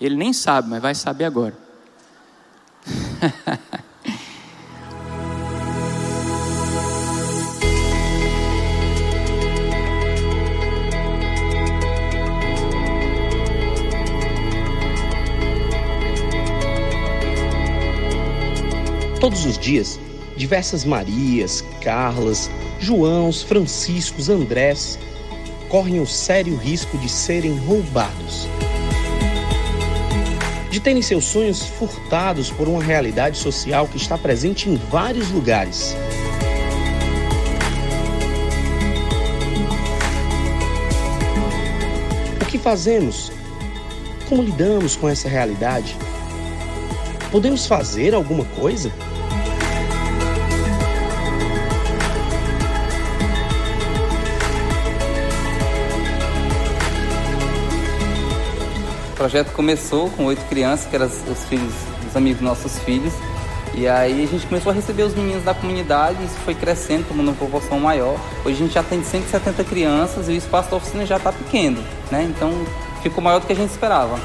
Ele nem sabe, mas vai saber agora. Todos os dias, diversas Marias, Carlas, Joãos, Franciscos, Andrés correm o sério risco de serem roubados. De terem seus sonhos furtados por uma realidade social que está presente em vários lugares. O que fazemos? Como lidamos com essa realidade? Podemos fazer alguma coisa? Projeto começou com oito crianças, que eram os filhos, os amigos nossos filhos. E aí a gente começou a receber os meninos da comunidade, isso foi crescendo, tomando uma proporção maior. Hoje a gente já tem 170 crianças e o espaço da oficina já está pequeno, né? Então ficou maior do que a gente esperava.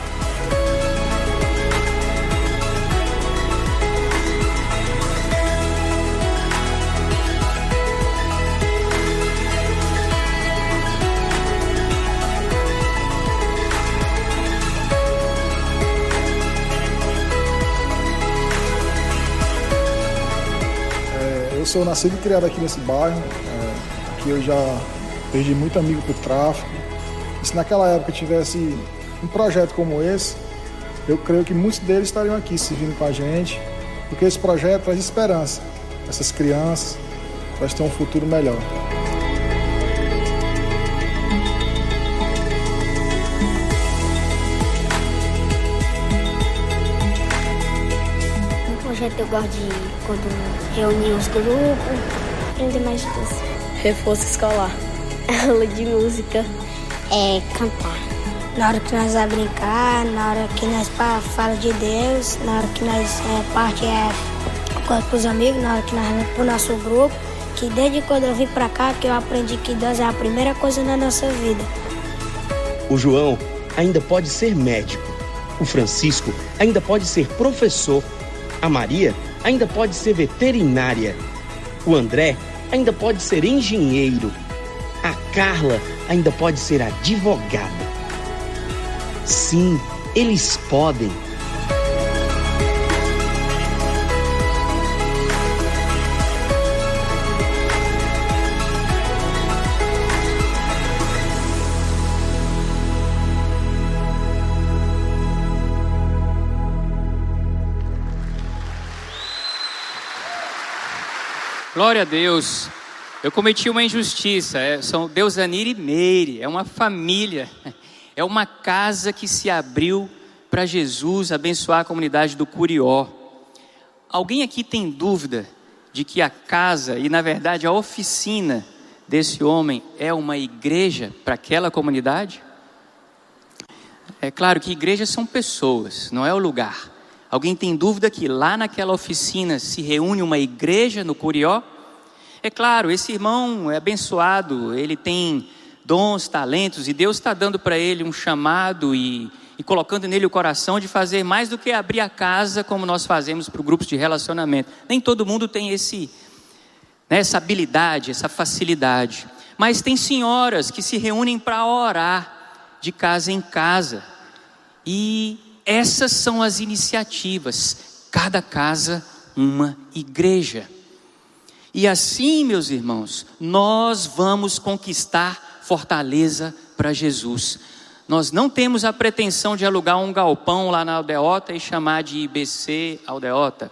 Sou nascido e criado aqui nesse bairro, é, eu já perdi muito amigo pro tráfico. E se naquela época tivesse um projeto como esse, eu creio que muitos deles estariam aqui servindo com a gente, porque esse projeto traz esperança. Essas crianças, para ter um futuro melhor. Eu gosto de quando reunir os grupos, aprender mais coisas. Reforço escolar. Aula de música. É cantar. Na hora que nós vai brincar, na hora que nós fala de Deus, na hora que nós é, parte é com os amigos, na hora que nós vamos pro nosso grupo, que desde quando eu vim pra cá que eu aprendi que Deus é a primeira coisa na nossa vida. O João ainda pode ser médico. O Francisco ainda pode ser professor a Maria ainda pode ser veterinária. O André ainda pode ser engenheiro. A Carla ainda pode ser advogada. Sim, eles podem. Glória a Deus. Eu cometi uma injustiça. É, são Deusanir e Meire. É uma família. É uma casa que se abriu para Jesus abençoar a comunidade do Curió. Alguém aqui tem dúvida de que a casa e, na verdade, a oficina desse homem é uma igreja para aquela comunidade? É claro que igrejas são pessoas, não é o lugar. Alguém tem dúvida que lá naquela oficina se reúne uma igreja no Curió? É claro, esse irmão é abençoado, ele tem dons, talentos, e Deus está dando para ele um chamado e, e, colocando nele o coração de fazer mais do que abrir a casa, como nós fazemos para grupos de relacionamento. Nem todo mundo tem esse, né, essa habilidade, essa facilidade. Mas tem senhoras que se reúnem para orar de casa em casa. E essas são as iniciativas. Cada casa, uma igreja. E assim, meus irmãos, nós vamos conquistar fortaleza para Jesus. Nós não temos a pretensão de alugar um galpão lá na Aldeota e chamar de IBC Aldeota,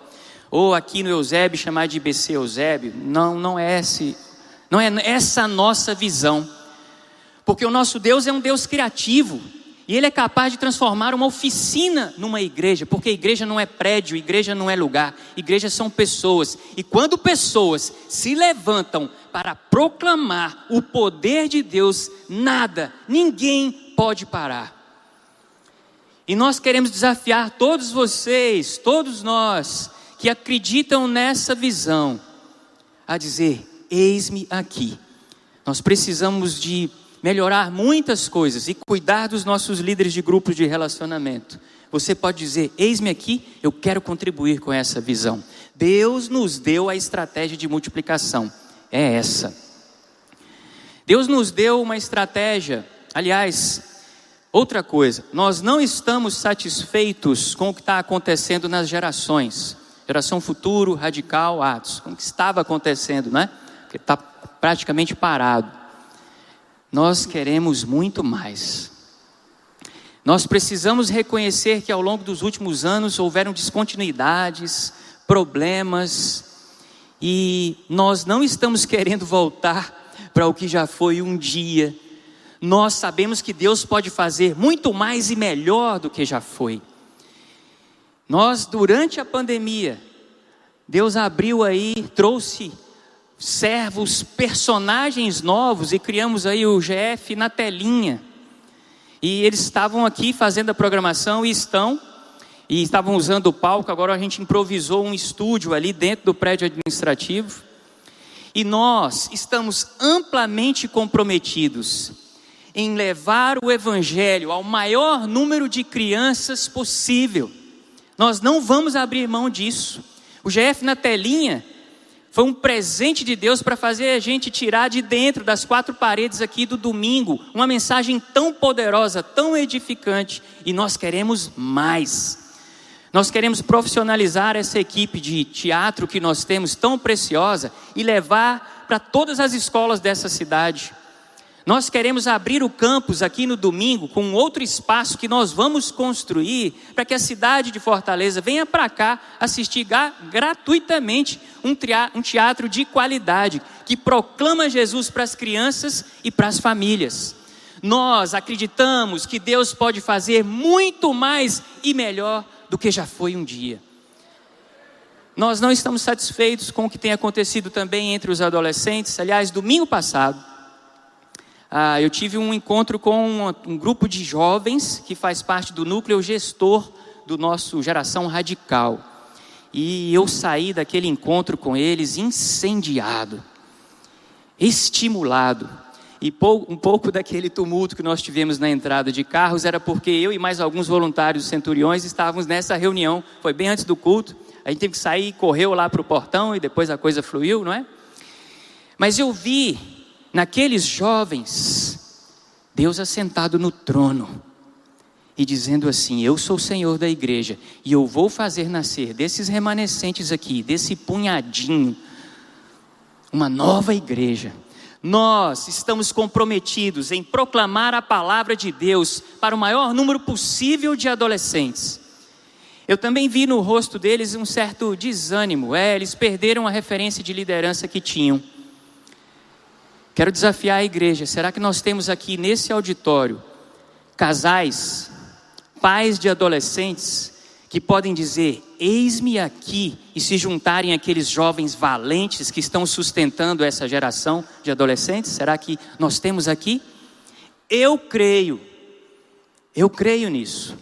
ou aqui no Eusébio chamar de IBC Eusébio. Não, não é esse, não é essa a nossa visão. Porque o nosso Deus é um Deus criativo. E ele é capaz de transformar uma oficina numa igreja, porque igreja não é prédio, igreja não é lugar, igreja são pessoas. E quando pessoas se levantam para proclamar o poder de Deus, nada, ninguém pode parar. E nós queremos desafiar todos vocês, todos nós que acreditam nessa visão, a dizer: Eis-me aqui. Nós precisamos de melhorar muitas coisas e cuidar dos nossos líderes de grupos de relacionamento. Você pode dizer: Eis-me aqui, eu quero contribuir com essa visão. Deus nos deu a estratégia de multiplicação, é essa. Deus nos deu uma estratégia, aliás, outra coisa, nós não estamos satisfeitos com o que está acontecendo nas gerações, geração futuro, radical, atos, com o que estava acontecendo, né? Porque está praticamente parado. Nós queremos muito mais. Nós precisamos reconhecer que ao longo dos últimos anos houveram descontinuidades, problemas, e nós não estamos querendo voltar para o que já foi um dia. Nós sabemos que Deus pode fazer muito mais e melhor do que já foi. Nós, durante a pandemia, Deus abriu aí, trouxe servos, personagens novos e criamos aí o GF na telinha. E eles estavam aqui fazendo a programação e estão e estavam usando o palco. Agora a gente improvisou um estúdio ali dentro do prédio administrativo. E nós estamos amplamente comprometidos em levar o evangelho ao maior número de crianças possível. Nós não vamos abrir mão disso. O GF na telinha foi um presente de Deus para fazer a gente tirar de dentro das quatro paredes aqui do domingo uma mensagem tão poderosa, tão edificante, e nós queremos mais. Nós queremos profissionalizar essa equipe de teatro que nós temos tão preciosa e levar para todas as escolas dessa cidade. Nós queremos abrir o campus aqui no domingo com outro espaço que nós vamos construir para que a cidade de Fortaleza venha para cá assistir gratuitamente um teatro de qualidade que proclama Jesus para as crianças e para as famílias. Nós acreditamos que Deus pode fazer muito mais e melhor do que já foi um dia. Nós não estamos satisfeitos com o que tem acontecido também entre os adolescentes. Aliás, domingo passado, ah, eu tive um encontro com um, um grupo de jovens que faz parte do núcleo gestor do nosso Geração Radical. E eu saí daquele encontro com eles incendiado, estimulado. E um pouco daquele tumulto que nós tivemos na entrada de carros era porque eu e mais alguns voluntários centuriões estávamos nessa reunião. Foi bem antes do culto. A gente teve que sair, correu lá para o portão e depois a coisa fluiu, não é? Mas eu vi naqueles jovens, Deus assentado no trono e dizendo assim: Eu sou o Senhor da igreja e eu vou fazer nascer desses remanescentes aqui, desse punhadinho, uma nova igreja. Nós estamos comprometidos em proclamar a palavra de Deus para o maior número possível de adolescentes. Eu também vi no rosto deles um certo desânimo, é, eles perderam a referência de liderança que tinham. Quero desafiar a igreja. Será que nós temos aqui nesse auditório casais, pais de adolescentes que podem dizer: Eis-me aqui, e se juntarem aqueles jovens valentes que estão sustentando essa geração de adolescentes? Será que nós temos aqui? Eu creio, eu creio nisso.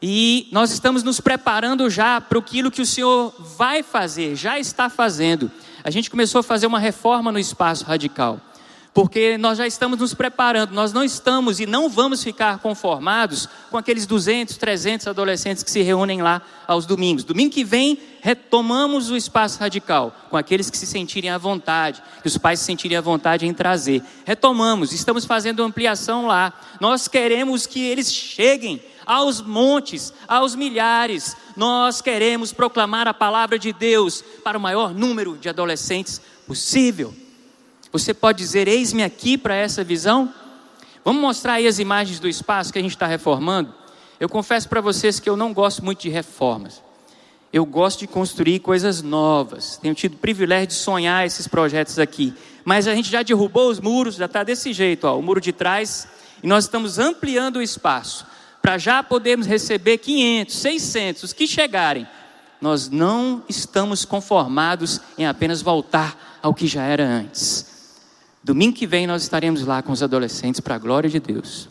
E nós estamos nos preparando já para aquilo que o Senhor vai fazer, já está fazendo a gente começou a fazer uma reforma no espaço radical. Porque nós já estamos nos preparando, nós não estamos e não vamos ficar conformados com aqueles 200, 300 adolescentes que se reúnem lá aos domingos. Domingo que vem, retomamos o espaço radical, com aqueles que se sentirem à vontade, que os pais se sentirem à vontade em trazer. Retomamos, estamos fazendo ampliação lá. Nós queremos que eles cheguem aos montes, aos milhares. Nós queremos proclamar a palavra de Deus para o maior número de adolescentes possível. Você pode dizer: Eis-me aqui para essa visão? Vamos mostrar aí as imagens do espaço que a gente está reformando? Eu confesso para vocês que eu não gosto muito de reformas. Eu gosto de construir coisas novas. Tenho tido o privilégio de sonhar esses projetos aqui. Mas a gente já derrubou os muros, já está desse jeito, ó, o muro de trás, e nós estamos ampliando o espaço para já podermos receber 500, 600, os que chegarem. Nós não estamos conformados em apenas voltar ao que já era antes. Domingo que vem nós estaremos lá com os adolescentes para a glória de Deus.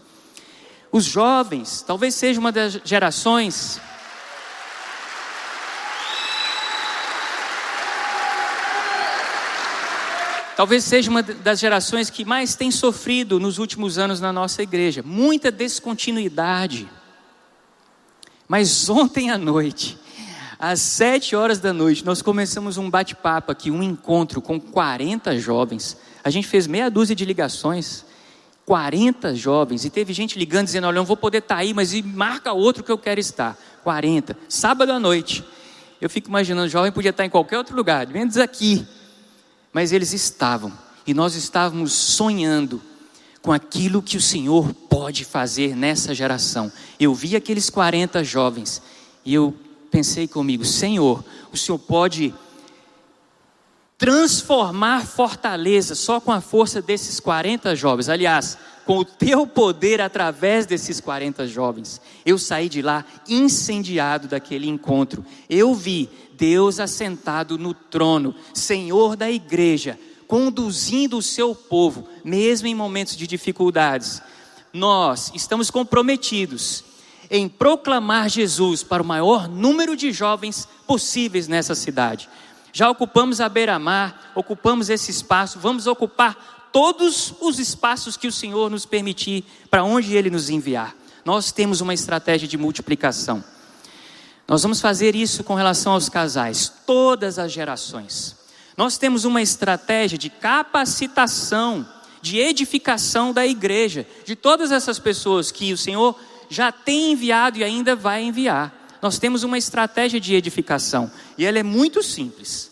Os jovens, talvez seja uma das gerações Talvez seja uma das gerações que mais tem sofrido nos últimos anos na nossa igreja. Muita descontinuidade. Mas ontem à noite, às sete horas da noite, nós começamos um bate-papo aqui, um encontro com 40 jovens. A gente fez meia dúzia de ligações, 40 jovens, e teve gente ligando dizendo: Olha, eu não vou poder estar aí, mas marca outro que eu quero estar. 40, sábado à noite. Eu fico imaginando, jovem podia estar em qualquer outro lugar, menos aqui. Mas eles estavam, e nós estávamos sonhando com aquilo que o Senhor pode fazer nessa geração. Eu vi aqueles 40 jovens e eu pensei comigo: Senhor, o Senhor pode transformar Fortaleza só com a força desses 40 jovens. Aliás, com o teu poder através desses 40 jovens. Eu saí de lá incendiado daquele encontro. Eu vi Deus assentado no trono, Senhor da igreja, conduzindo o seu povo, mesmo em momentos de dificuldades. Nós estamos comprometidos em proclamar Jesus para o maior número de jovens possíveis nessa cidade. Já ocupamos a beira-mar, ocupamos esse espaço, vamos ocupar todos os espaços que o Senhor nos permitir, para onde Ele nos enviar. Nós temos uma estratégia de multiplicação. Nós vamos fazer isso com relação aos casais, todas as gerações. Nós temos uma estratégia de capacitação, de edificação da igreja, de todas essas pessoas que o Senhor já tem enviado e ainda vai enviar. Nós temos uma estratégia de edificação e ela é muito simples.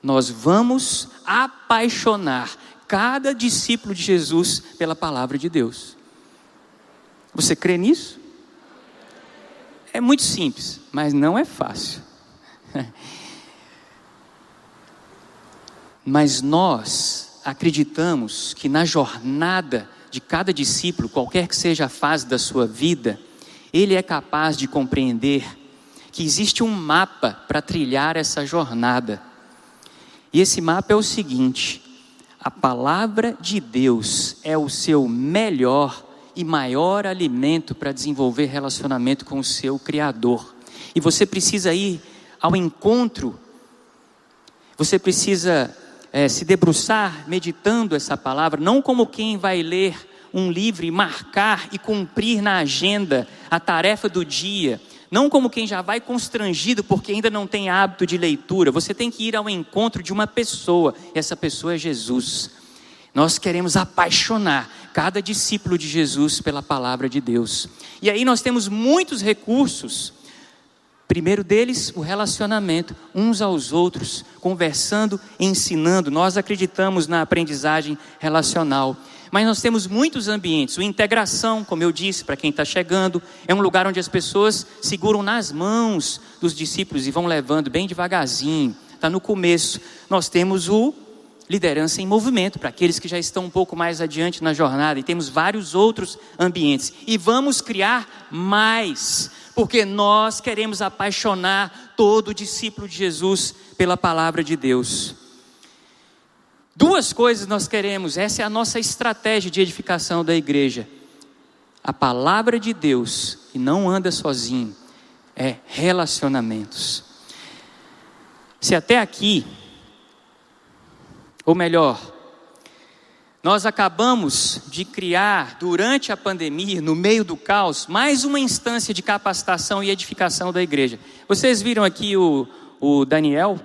Nós vamos apaixonar cada discípulo de Jesus pela palavra de Deus. Você crê nisso? É muito simples, mas não é fácil. Mas nós acreditamos que na jornada de cada discípulo, qualquer que seja a fase da sua vida, ele é capaz de compreender que existe um mapa para trilhar essa jornada. E esse mapa é o seguinte: a palavra de Deus é o seu melhor e maior alimento para desenvolver relacionamento com o seu Criador. E você precisa ir ao encontro, você precisa é, se debruçar meditando essa palavra, não como quem vai ler um livro e marcar e cumprir na agenda a tarefa do dia, não como quem já vai constrangido porque ainda não tem hábito de leitura. Você tem que ir ao encontro de uma pessoa, e essa pessoa é Jesus. Nós queremos apaixonar cada discípulo de Jesus pela palavra de Deus. E aí nós temos muitos recursos Primeiro deles, o relacionamento uns aos outros, conversando, ensinando. Nós acreditamos na aprendizagem relacional. Mas nós temos muitos ambientes. O integração, como eu disse, para quem está chegando, é um lugar onde as pessoas seguram nas mãos dos discípulos e vão levando bem devagarzinho. Está no começo. Nós temos o liderança em movimento, para aqueles que já estão um pouco mais adiante na jornada, e temos vários outros ambientes. E vamos criar mais porque nós queremos apaixonar todo discípulo de Jesus pela palavra de Deus. Duas coisas nós queremos, essa é a nossa estratégia de edificação da igreja. A palavra de Deus, e não anda sozinho, é relacionamentos. Se até aqui, ou melhor, nós acabamos de criar, durante a pandemia, no meio do caos, mais uma instância de capacitação e edificação da igreja. Vocês viram aqui o, o Daniel,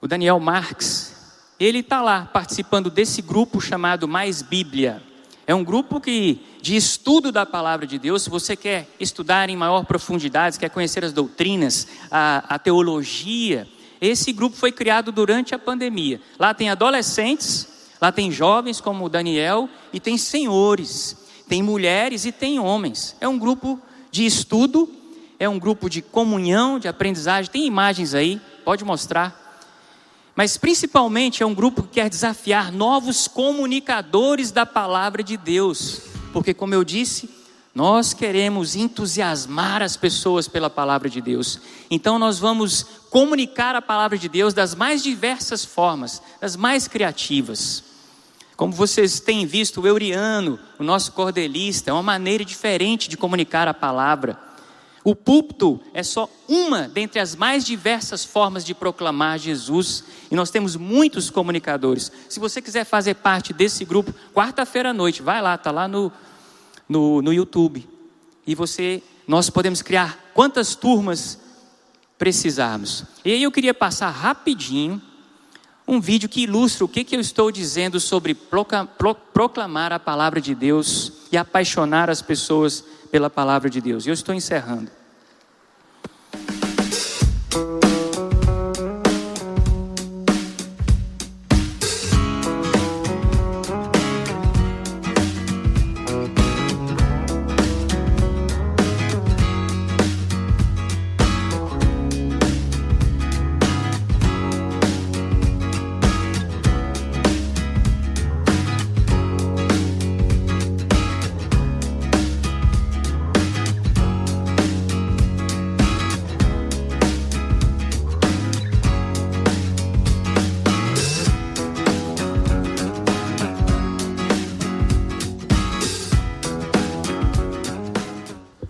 o Daniel Marx, ele está lá participando desse grupo chamado Mais Bíblia. É um grupo que, de estudo da palavra de Deus, se você quer estudar em maior profundidade, quer conhecer as doutrinas, a, a teologia, esse grupo foi criado durante a pandemia. Lá tem adolescentes Lá tem jovens como o Daniel e tem senhores, tem mulheres e tem homens. É um grupo de estudo, é um grupo de comunhão, de aprendizagem. Tem imagens aí, pode mostrar. Mas principalmente é um grupo que quer desafiar novos comunicadores da palavra de Deus. Porque, como eu disse, nós queremos entusiasmar as pessoas pela palavra de Deus. Então, nós vamos comunicar a palavra de Deus das mais diversas formas, das mais criativas. Como vocês têm visto, o Euriano, o nosso cordelista, é uma maneira diferente de comunicar a palavra. O púlpito é só uma dentre as mais diversas formas de proclamar Jesus, e nós temos muitos comunicadores. Se você quiser fazer parte desse grupo, quarta-feira à noite, vai lá, está lá no, no, no YouTube. E você, nós podemos criar quantas turmas precisarmos. E aí eu queria passar rapidinho um vídeo que ilustra o que, que eu estou dizendo sobre proclamar a palavra de Deus e apaixonar as pessoas pela palavra de Deus. E eu estou encerrando.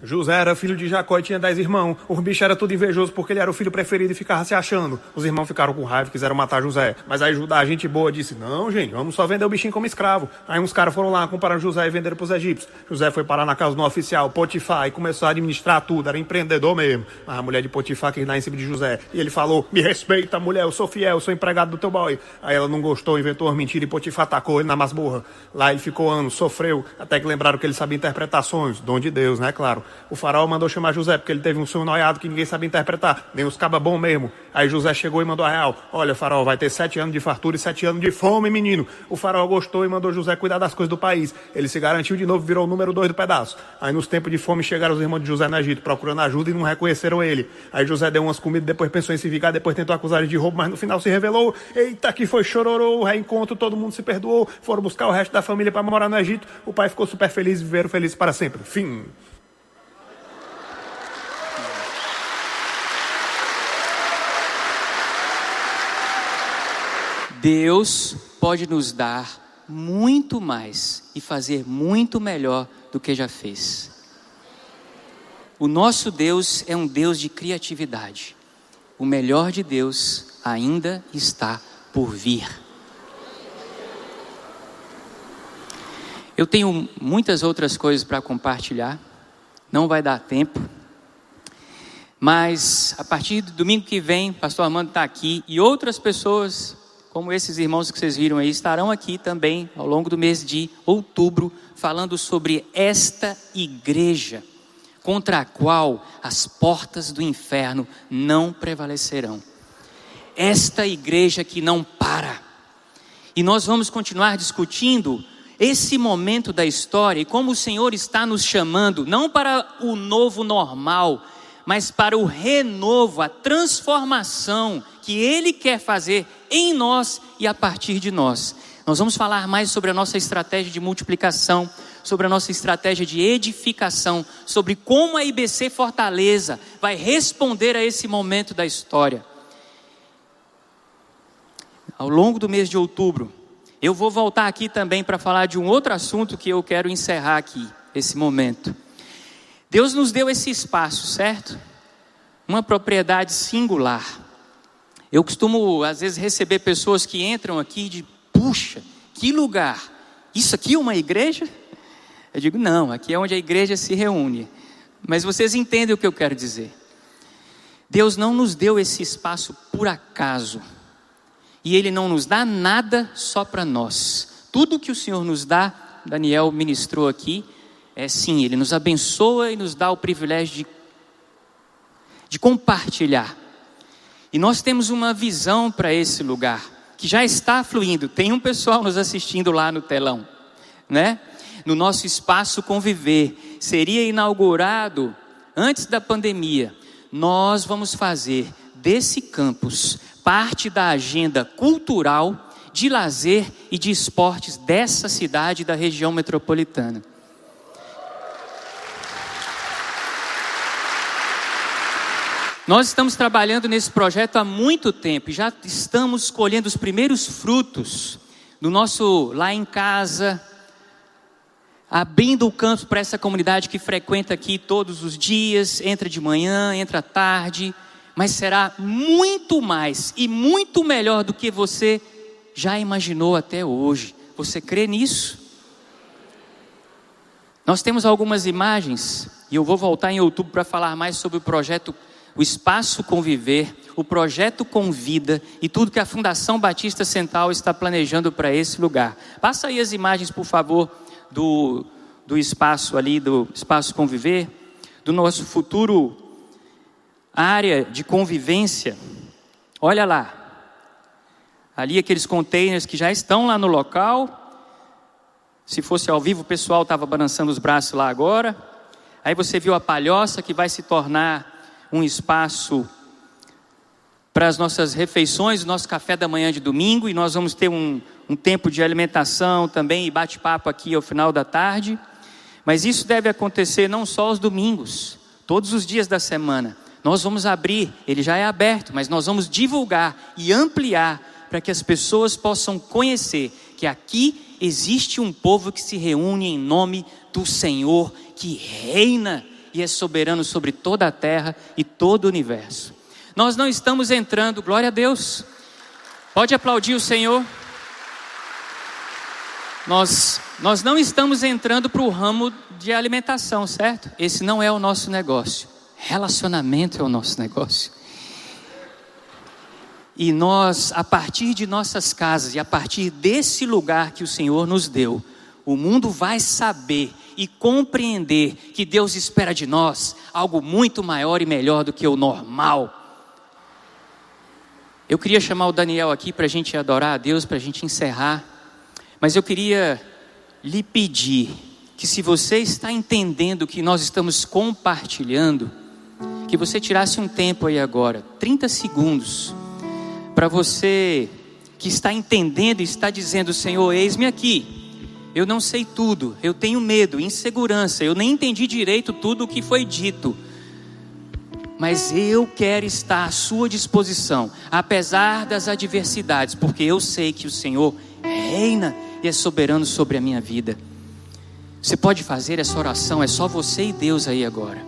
José era filho de Jacó e tinha dez irmãos. O bicho era tudo invejoso porque ele era o filho preferido e ficava se achando. Os irmãos ficaram com raiva e quiseram matar José. Mas aí Judá, gente boa, disse: Não, gente, vamos só vender o bichinho como escravo. Aí uns caras foram lá, compraram José e venderam para os egípcios. José foi parar na casa do oficial, Potifar, e começou a administrar tudo. Era empreendedor mesmo. Mas a mulher de Potifar quis dar em cima de José. E ele falou: Me respeita, mulher, eu sou fiel, eu sou empregado do teu boy. Aí ela não gostou, inventou uma mentira e Potifar atacou ele na masmorra. Lá ele ficou anos, sofreu, até que lembraram que ele sabia interpretações, dom de Deus, né? Claro. O faraó mandou chamar José, porque ele teve um sonho noiado que ninguém sabia interpretar, nem os cabas bom mesmo. Aí José chegou e mandou a real: Olha, faraó, vai ter sete anos de fartura e sete anos de fome, menino. O faraó gostou e mandou José cuidar das coisas do país. Ele se garantiu de novo, virou o número dois do pedaço. Aí nos tempos de fome chegaram os irmãos de José no Egito, procurando ajuda e não reconheceram ele. Aí José deu umas comidas, depois pensou em se vingar, depois tentou acusar ele de roubo, mas no final se revelou: Eita, que foi chororô, reencontro, todo mundo se perdoou, foram buscar o resto da família para morar no Egito. O pai ficou super feliz e viveram felizes para sempre. Fim. Deus pode nos dar muito mais e fazer muito melhor do que já fez. O nosso Deus é um Deus de criatividade. O melhor de Deus ainda está por vir. Eu tenho muitas outras coisas para compartilhar, não vai dar tempo. Mas a partir do domingo que vem, pastor Armando está aqui e outras pessoas como esses irmãos que vocês viram aí, estarão aqui também ao longo do mês de outubro, falando sobre esta igreja, contra a qual as portas do inferno não prevalecerão. Esta igreja que não para. E nós vamos continuar discutindo esse momento da história e como o Senhor está nos chamando, não para o novo normal, mas para o renovo, a transformação que Ele quer fazer em nós e a partir de nós. Nós vamos falar mais sobre a nossa estratégia de multiplicação, sobre a nossa estratégia de edificação, sobre como a IBC Fortaleza vai responder a esse momento da história. Ao longo do mês de outubro, eu vou voltar aqui também para falar de um outro assunto que eu quero encerrar aqui, esse momento. Deus nos deu esse espaço, certo? Uma propriedade singular. Eu costumo, às vezes, receber pessoas que entram aqui de, puxa, que lugar! Isso aqui é uma igreja? Eu digo, não, aqui é onde a igreja se reúne. Mas vocês entendem o que eu quero dizer. Deus não nos deu esse espaço por acaso. E Ele não nos dá nada só para nós. Tudo que o Senhor nos dá, Daniel ministrou aqui, é sim, Ele nos abençoa e nos dá o privilégio de, de compartilhar. E nós temos uma visão para esse lugar, que já está fluindo. Tem um pessoal nos assistindo lá no telão, né? No nosso espaço conviver. Seria inaugurado antes da pandemia. Nós vamos fazer desse campus parte da agenda cultural, de lazer e de esportes dessa cidade da região metropolitana. Nós estamos trabalhando nesse projeto há muito tempo e já estamos colhendo os primeiros frutos do nosso lá em casa, abrindo o campo para essa comunidade que frequenta aqui todos os dias, entra de manhã, entra à tarde, mas será muito mais e muito melhor do que você já imaginou até hoje. Você crê nisso? Nós temos algumas imagens e eu vou voltar em outubro para falar mais sobre o projeto o Espaço Conviver, o projeto Convida e tudo que a Fundação Batista Central está planejando para esse lugar. Passa aí as imagens, por favor, do, do espaço ali, do Espaço Conviver, do nosso futuro área de convivência. Olha lá. Ali aqueles containers que já estão lá no local. Se fosse ao vivo, o pessoal estava balançando os braços lá agora. Aí você viu a palhoça que vai se tornar um espaço para as nossas refeições, nosso café da manhã de domingo, e nós vamos ter um, um tempo de alimentação também e bate-papo aqui ao final da tarde. Mas isso deve acontecer não só aos domingos, todos os dias da semana. Nós vamos abrir, ele já é aberto, mas nós vamos divulgar e ampliar para que as pessoas possam conhecer que aqui existe um povo que se reúne em nome do Senhor, que reina e é soberano sobre toda a terra e todo o universo. Nós não estamos entrando, glória a Deus. Pode aplaudir o Senhor. Nós, nós não estamos entrando para o ramo de alimentação, certo? Esse não é o nosso negócio. Relacionamento é o nosso negócio. E nós, a partir de nossas casas e a partir desse lugar que o Senhor nos deu, o mundo vai saber e compreender que Deus espera de nós algo muito maior e melhor do que o normal. Eu queria chamar o Daniel aqui para a gente adorar a Deus, para a gente encerrar, mas eu queria lhe pedir que, se você está entendendo o que nós estamos compartilhando, que você tirasse um tempo aí agora, 30 segundos, para você que está entendendo e está dizendo: Senhor, eis-me aqui eu não sei tudo, eu tenho medo, insegurança, eu nem entendi direito tudo o que foi dito. Mas eu quero estar à sua disposição, apesar das adversidades, porque eu sei que o Senhor reina e é soberano sobre a minha vida. Você pode fazer essa oração, é só você e Deus aí agora.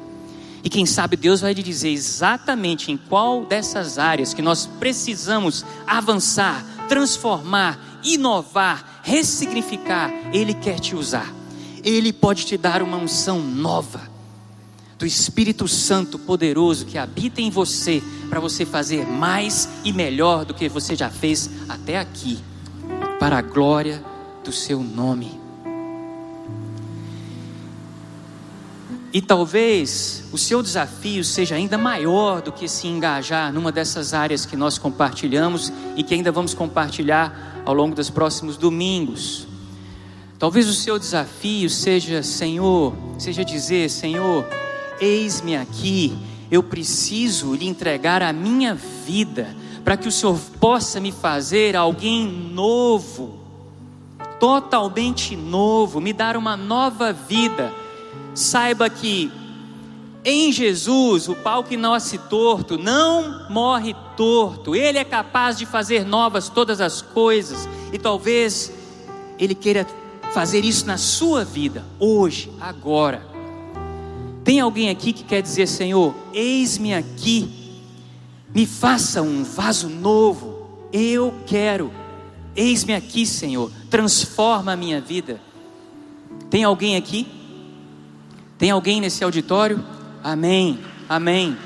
E quem sabe Deus vai lhe dizer exatamente em qual dessas áreas que nós precisamos avançar, transformar, inovar, ressignificar, Ele quer te usar. Ele pode te dar uma unção nova do Espírito Santo poderoso que habita em você, para você fazer mais e melhor do que você já fez até aqui, para a glória do seu nome. E talvez o seu desafio seja ainda maior do que se engajar numa dessas áreas que nós compartilhamos e que ainda vamos compartilhar ao longo dos próximos domingos. Talvez o seu desafio seja, Senhor, seja dizer, Senhor, eis-me aqui, eu preciso lhe entregar a minha vida, para que o Senhor possa me fazer alguém novo, totalmente novo, me dar uma nova vida. Saiba que em Jesus, o pau que nasce torto não morre torto, ele é capaz de fazer novas todas as coisas, e talvez ele queira fazer isso na sua vida, hoje, agora. Tem alguém aqui que quer dizer, Senhor, eis-me aqui, me faça um vaso novo, eu quero, eis-me aqui, Senhor, transforma a minha vida. Tem alguém aqui? Tem alguém nesse auditório? Amém, amém.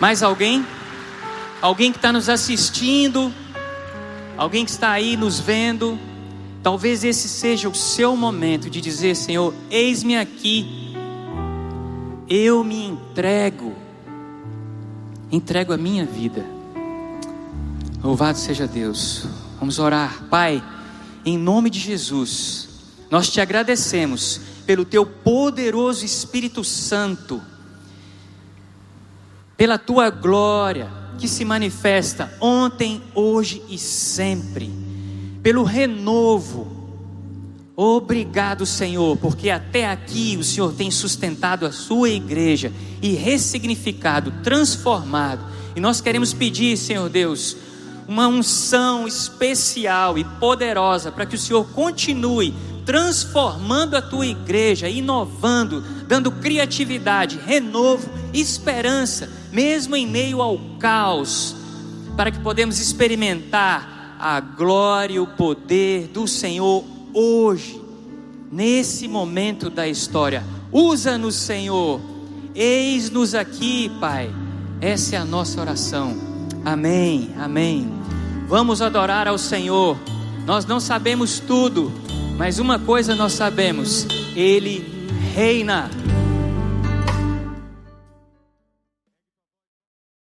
Mais alguém? Alguém que está nos assistindo? Alguém que está aí nos vendo? Talvez esse seja o seu momento de dizer: Senhor, eis-me aqui, eu me entrego, entrego a minha vida. Louvado seja Deus. Vamos orar, Pai, em nome de Jesus, nós te agradecemos pelo teu poderoso Espírito Santo, pela tua glória que se manifesta ontem, hoje e sempre, pelo renovo. Obrigado, Senhor, porque até aqui o Senhor tem sustentado a sua igreja e ressignificado, transformado. E nós queremos pedir, Senhor Deus, uma unção especial e poderosa para que o Senhor continue transformando a tua igreja, inovando, dando criatividade, renovo, esperança, mesmo em meio ao caos, para que podemos experimentar a glória e o poder do Senhor hoje, nesse momento da história. Usa-nos, Senhor. Eis-nos aqui, Pai. Essa é a nossa oração. Amém. Amém. Vamos adorar ao Senhor. Nós não sabemos tudo, mas uma coisa nós sabemos: Ele reina.